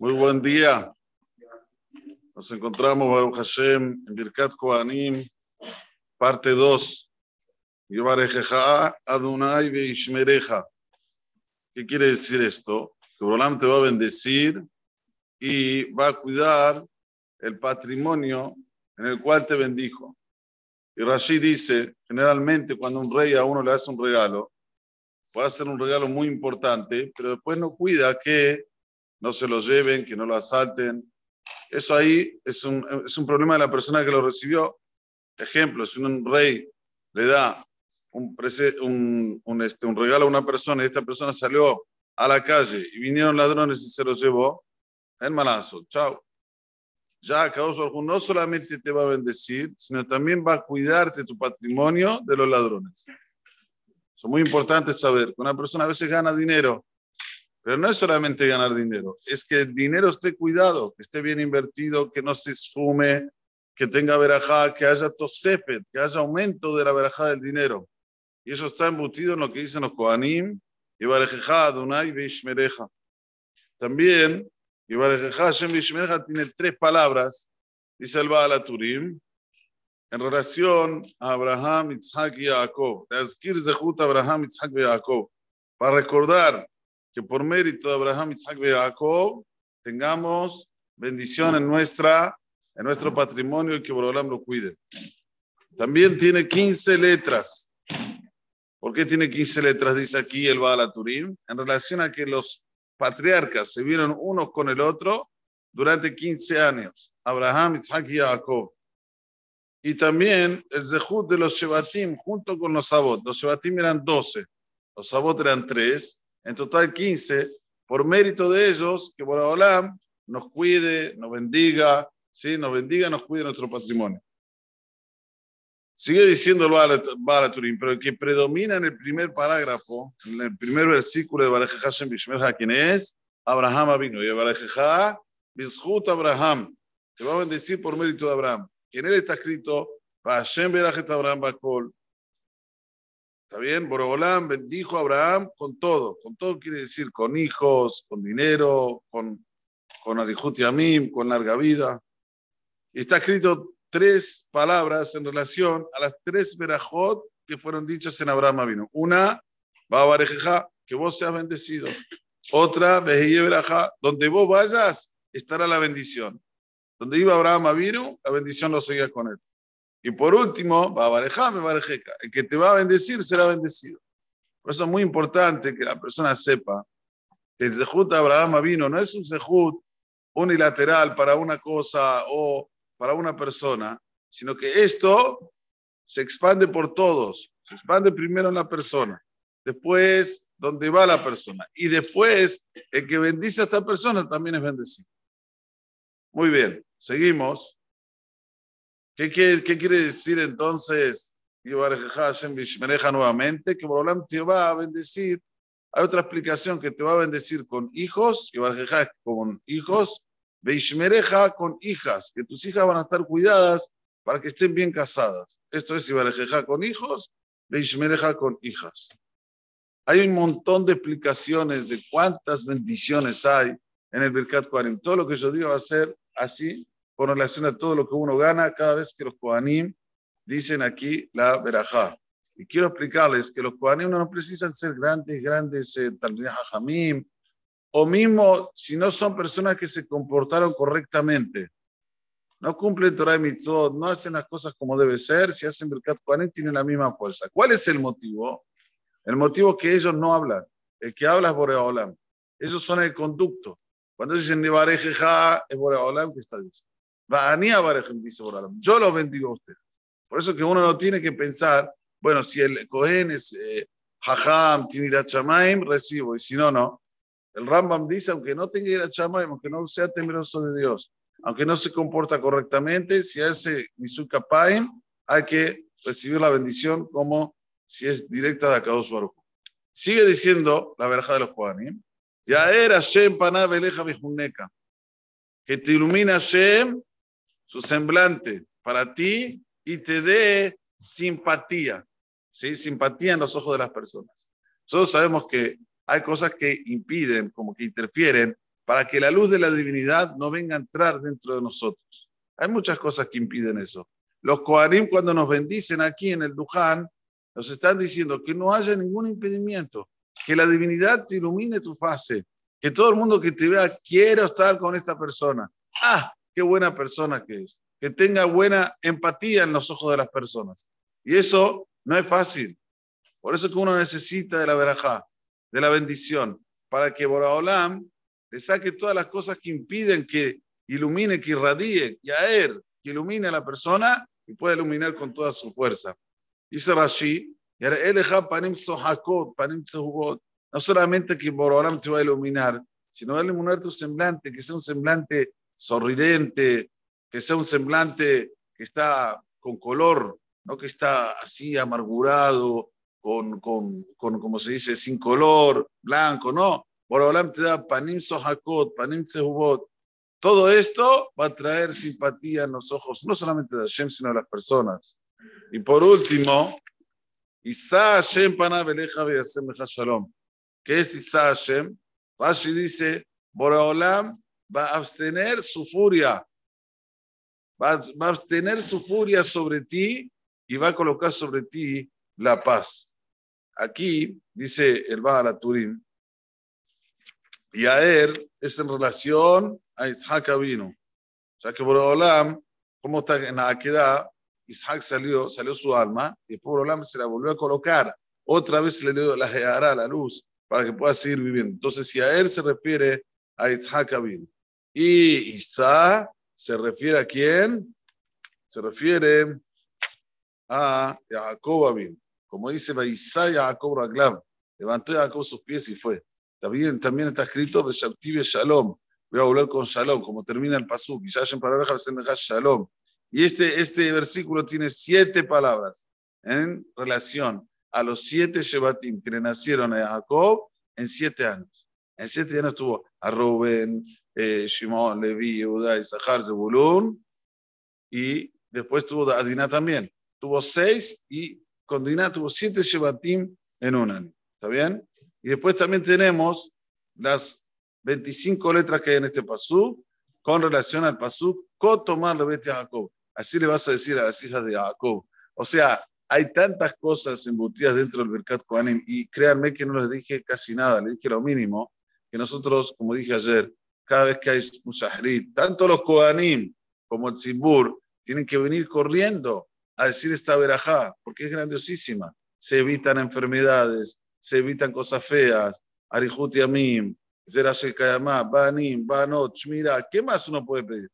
Muy buen día. Nos encontramos, Baruch Hashem, en Birkat Kohanim, parte 2. Yovarejeja Adonai Veishmereja. ¿Qué quiere decir esto? Que Bolam te va a bendecir y va a cuidar el patrimonio en el cual te bendijo. Y Rashi dice, generalmente cuando un rey a uno le hace un regalo, puede hacer un regalo muy importante, pero después no cuida que no se lo lleven, que no lo asalten. Eso ahí es un, es un problema de la persona que lo recibió. Ejemplo, si un rey le da un, este, regalo a una persona y esta persona salió a la calle y vinieron ladrones y se lo llevó, el malazo, chao. Ya Kadosh no solamente te va a bendecir, sino también va a cuidarte tu patrimonio de los ladrones. Es muy importante saber. Una persona a veces gana dinero pero no es solamente ganar dinero, es que el dinero esté cuidado, que esté bien invertido, que no se esfume, que tenga verajá, que haya tosepet, que haya aumento de la verajá del dinero. Y eso está embutido en lo que dicen los Kohanim, y Barejeja, Adonai, Beishmereja. También, y Barejeja, Hashem, Beishmereja tiene tres palabras, dice el Baal Turim, en relación a Abraham, Isaac y Jacob. Abraham, Isaac y Jacob. Para recordar que por mérito de Abraham, Isaac y Jacob tengamos bendición en, nuestra, en nuestro patrimonio y que Borolam lo cuide. También tiene 15 letras. ¿Por qué tiene 15 letras? Dice aquí el Baal Turim, en relación a que los patriarcas se vieron unos con el otro durante 15 años. Abraham, Isaac y Jacob. Y también el Zehut de los Shebatim junto con los Sabot. Los Shebatim eran 12, los Sabot eran 3 en total 15, por mérito de ellos, que Boraholam nos cuide, nos bendiga, ¿sí? nos bendiga, nos cuide nuestro patrimonio. Sigue diciendo el Balaturim, pero el que predomina en el primer parágrafo, en el primer versículo de Barejeja Hashem Bishmerja, ¿quién es? Abraham vino. Y Barejeja, Bishut Abraham. Se va a bendecir por mérito de Abraham. ¿Quién él está escrito, Hashem Berajet Abraham Bakol. ¿Está bien? Borobolán bendijo a Abraham con todo. Con todo quiere decir con hijos, con dinero, con, con Arihut Amim, con larga vida. Y está escrito tres palabras en relación a las tres verajot que fueron dichas en Abraham vino. Una, Babarejeja, que vos seas bendecido. Otra, Beheye donde vos vayas, estará la bendición. Donde iba Abraham vino, la bendición lo seguía con él. Y por último, el que te va a bendecir será bendecido. Por eso es muy importante que la persona sepa que el Zehut Abraham vino no es un Zehut unilateral para una cosa o para una persona, sino que esto se expande por todos. Se expande primero en la persona, después donde va la persona y después el que bendice a esta persona también es bendecido. Muy bien, seguimos. ¿Qué, quiere decir entonces? nuevamente, que Borolam te va a bendecir. Hay otra explicación que te va a bendecir con hijos, que con hijos, Beishmereja con hijas, que tus hijas van a estar cuidadas para que estén bien casadas. Esto es Ibarejeja con hijos, Beishmereja con hijas. Hay un montón de explicaciones de cuántas bendiciones hay en el Birkat Kohanim. Todo lo que yo digo va a ser así con relación a todo lo que uno gana cada vez que los Kohanim dicen aquí la verajá. Y quiero explicarles que los Kohanim no precisan ser grandes, grandes eh, Hamim, o mismo si no son personas que se comportaron correctamente. No cumplen Torah y Mitzvot, no hacen las cosas como debe ser, si hacen Birkat Kohanim tienen la misma fuerza. ¿Cuál es el motivo? El motivo es que ellos no hablan. El que habla es Boreolam. Ellos son el conducto. Cuando dicen Nibarejeja, es Boreolam que está diciendo Yo lo bendigo a usted. Por eso que uno no tiene que pensar, bueno, si el Cohen es eh, Hajam, tiene Irachamaim, recibo, y si no, no. El Rambam dice, aunque no tenga Irachamaim, aunque no sea temeroso de Dios, aunque no se comporta correctamente, si hace Misukapaim, hay que recibir la bendición como si es directa de Akadosh Baruch. Sigue diciendo la verja de los Kohanim, ya era Shem Panabeleja Bejuneka, que te ilumina Shem su semblante para ti y te dé simpatía, ¿sí? Simpatía en los ojos de las personas. Nosotros sabemos que hay cosas que impiden, como que interfieren para que la luz de la divinidad no venga a entrar dentro de nosotros. Hay muchas cosas que impiden eso. Los Kohanim cuando nos bendicen aquí en el Duján, nos están diciendo que no haya ningún impedimento, que la divinidad te ilumine tu fase, que todo el mundo que te vea quiera estar con esta persona. Ah, qué buena persona que es, que tenga buena empatía en los ojos de las personas. Y eso no es fácil. Por eso que uno necesita de la verajá, de la bendición, para que Boraholam le saque todas las cosas que impiden que ilumine, que irradie, y a él, que ilumine a la persona y pueda iluminar con toda su fuerza. Dice Rashi, no solamente que Boraholam te va a iluminar, sino va a iluminar tu semblante, que sea un semblante sorridente, que sea un semblante que está con color, no que está así amargurado, con, con, con como se dice, sin color, blanco, no. Borolam te da panim sohakot, panim sehubot. Todo esto va a traer simpatía en los ojos, no solamente de Hashem, sino de las personas. Y por último, Isa Hashem panabeleja shalom. ¿Qué es Isa Hashem? Rashi dice, Boraholam va a abstener su furia, va, a abstener su furia sobre ti y va a colocar sobre ti la paz. Aquí dice el Baal Turim, y a él es en relación a Isaac vino. O sea que por Olam, como está en la Aquedad, Isaac salió, salió su alma, y por Olam se la volvió a colocar. Otra vez le dio la geará, la luz, para que pueda seguir viviendo. Entonces, si a él se refiere a Isaac vino. Y Isaac se refiere a quién? Se refiere a Jacob vino. Como dice Baisá Jacob Raglav, levantó Jacob sus pies y fue. También, también está escrito Beshabtive Shalom. Voy a volver con Shalom, como termina el Pasuk. Shalom. Y este, este versículo tiene siete palabras en relación a los siete Shebatim que le nacieron a Jacob en siete años. En siete años tuvo a Rubén, eh, Shimon, Levi, Yehuda, Isahar, Zebulun. Y después tuvo a Dinah también. Tuvo seis y con Dinah tuvo siete Shebatim en un año. ¿Está bien? Y después también tenemos las 25 letras que hay en este pasú con relación al pasú Kotomar Levete Jacob. Así le vas a decir a las hijas de Jacob. O sea, hay tantas cosas embutidas dentro del Birkat Kohanim y créanme que no les dije casi nada, les dije lo mínimo, que nosotros, como dije ayer, cada vez que hay un shahrit, tanto los Kohanim como el Tzibur tienen que venir corriendo a decir esta verajá, porque es grandiosísima. Se evitan enfermedades, se evitan cosas feas, Arihut Yamim, Zerashel Kayamá, Banim, Banot, Shmira, ¿qué más uno puede pedir?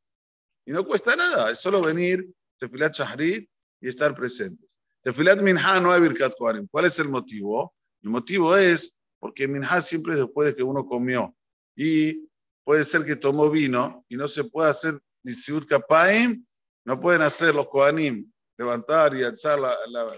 Y no cuesta nada, es solo venir, Tefilat Shahrit y estar presentes. Tefilat Minha no hay Birkat Kohanim. ¿Cuál es el motivo? El motivo es porque Minha siempre es después de que uno comió. Y puede ser que tomó vino y no se puede hacer ni Siud Kapaim, no pueden hacer los Kohanim, levantar y alzar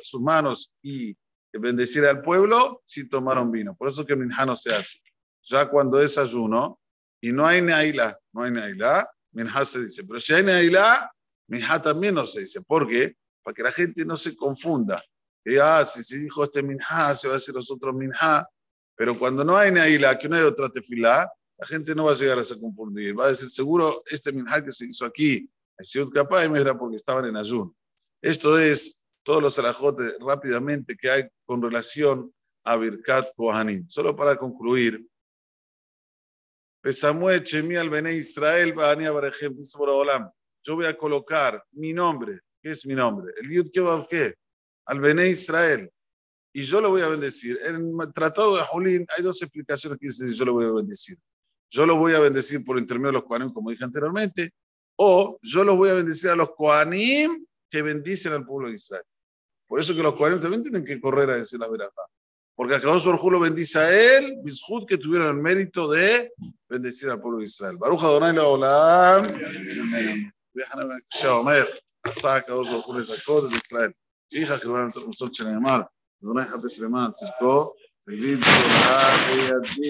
sus manos y bendecir al pueblo si tomaron vino. Por eso que Minha no se hace. Ya cuando es ayuno y no hay Neaila, no hay Neaila, Minha se dice. Pero si hay Neaila, Minha también no se dice. ¿Por qué? Para que la gente no se confunda. Que, ah, si se dijo este Minha, se va a decir los otros Minha. Pero cuando no hay Neaila, que no hay otra tefilá, la gente no va a llegar a se confundir. Va a decir, seguro, este Minha que se hizo aquí, en Ciudad Capay, era porque estaban en ayuno. Esto es todos los alajotes rápidamente que hay con relación a Birkat Kohanim. Solo para concluir, Samuel Chemi al Bene Israel, yo voy a colocar mi nombre, ¿qué es mi nombre? El Yud qué al Bene Israel, y yo lo voy a bendecir. En el Tratado de Julín hay dos explicaciones que dicen yo lo voy a bendecir Yo lo voy a bendecir por intermedio de los Kohanim, como dije anteriormente, o yo los voy a bendecir a los Kohanim que bendicen al pueblo de Israel. Por eso que los 40 también tienen que correr a decir la verdad. Porque acá Baruj lo bendice a él, Bishut, que tuvieron el mérito de bendecir al pueblo de Israel. Baruch Adonai la Olam. שאומר, עשה הקדוש ברוך הוא לזכות את ישראל. איך הקרבה מתוך מסורת שנאמר, אדוני חפש למען צדקו, תגיד תורה בידי.